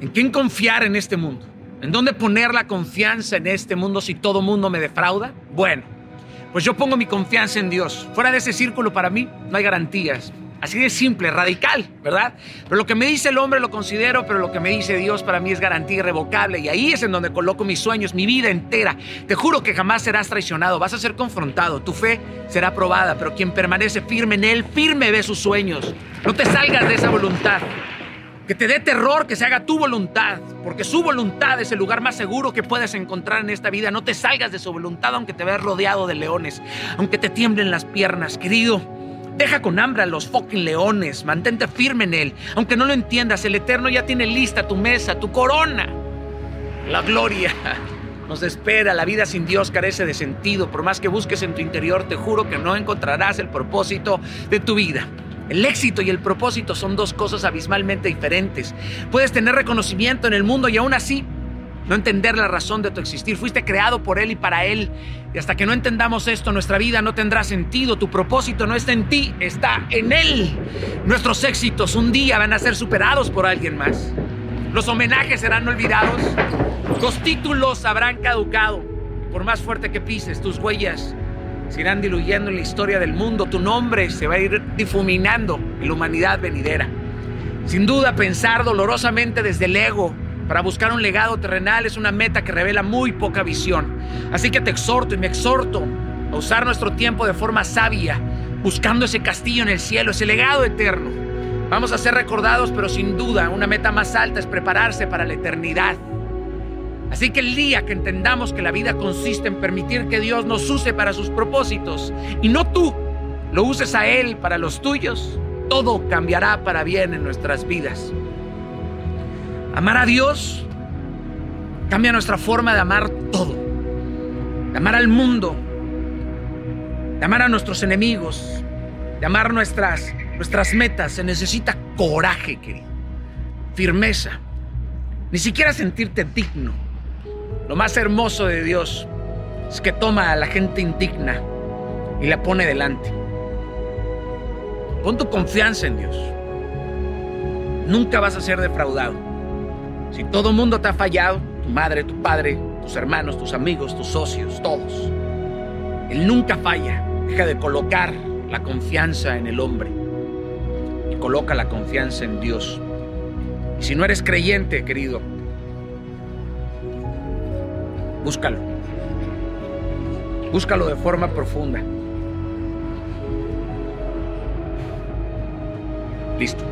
¿En quién confiar en este mundo? ¿En dónde poner la confianza en este mundo si todo mundo me defrauda? Bueno, pues yo pongo mi confianza en Dios. Fuera de ese círculo para mí no hay garantías. Así de simple, radical, ¿verdad? Pero lo que me dice el hombre lo considero, pero lo que me dice Dios para mí es garantía irrevocable. Y ahí es en donde coloco mis sueños, mi vida entera. Te juro que jamás serás traicionado, vas a ser confrontado, tu fe será probada, pero quien permanece firme en Él, firme ve sus sueños. No te salgas de esa voluntad. Que te dé terror que se haga tu voluntad, porque su voluntad es el lugar más seguro que puedes encontrar en esta vida. No te salgas de su voluntad aunque te veas rodeado de leones, aunque te tiemblen las piernas, querido. Deja con hambre a los fucking leones, mantente firme en él. Aunque no lo entiendas, el Eterno ya tiene lista tu mesa, tu corona. La gloria nos espera. La vida sin Dios carece de sentido. Por más que busques en tu interior, te juro que no encontrarás el propósito de tu vida. El éxito y el propósito son dos cosas abismalmente diferentes. Puedes tener reconocimiento en el mundo y aún así no entender la razón de tu existir. Fuiste creado por Él y para Él. Y hasta que no entendamos esto, nuestra vida no tendrá sentido. Tu propósito no está en ti, está en Él. Nuestros éxitos un día van a ser superados por alguien más. Los homenajes serán olvidados. Los títulos habrán caducado. Por más fuerte que pises, tus huellas se irán diluyendo en la historia del mundo, tu nombre se va a ir difuminando en la humanidad venidera. Sin duda, pensar dolorosamente desde el ego para buscar un legado terrenal es una meta que revela muy poca visión. Así que te exhorto y me exhorto a usar nuestro tiempo de forma sabia, buscando ese castillo en el cielo, ese legado eterno. Vamos a ser recordados, pero sin duda una meta más alta es prepararse para la eternidad. Así que el día que entendamos que la vida consiste en permitir que Dios nos use para sus propósitos y no tú lo uses a Él para los tuyos, todo cambiará para bien en nuestras vidas. Amar a Dios cambia nuestra forma de amar todo. De amar al mundo, de amar a nuestros enemigos, de amar nuestras, nuestras metas. Se necesita coraje, querido. Firmeza. Ni siquiera sentirte digno lo más hermoso de Dios es que toma a la gente indigna y la pone delante. Pon tu confianza en Dios. Nunca vas a ser defraudado. Si todo el mundo te ha fallado, tu madre, tu padre, tus hermanos, tus amigos, tus socios, todos, Él nunca falla. Deja de colocar la confianza en el hombre y coloca la confianza en Dios. Y si no eres creyente, querido, Búscalo. Búscalo de forma profunda. Listo.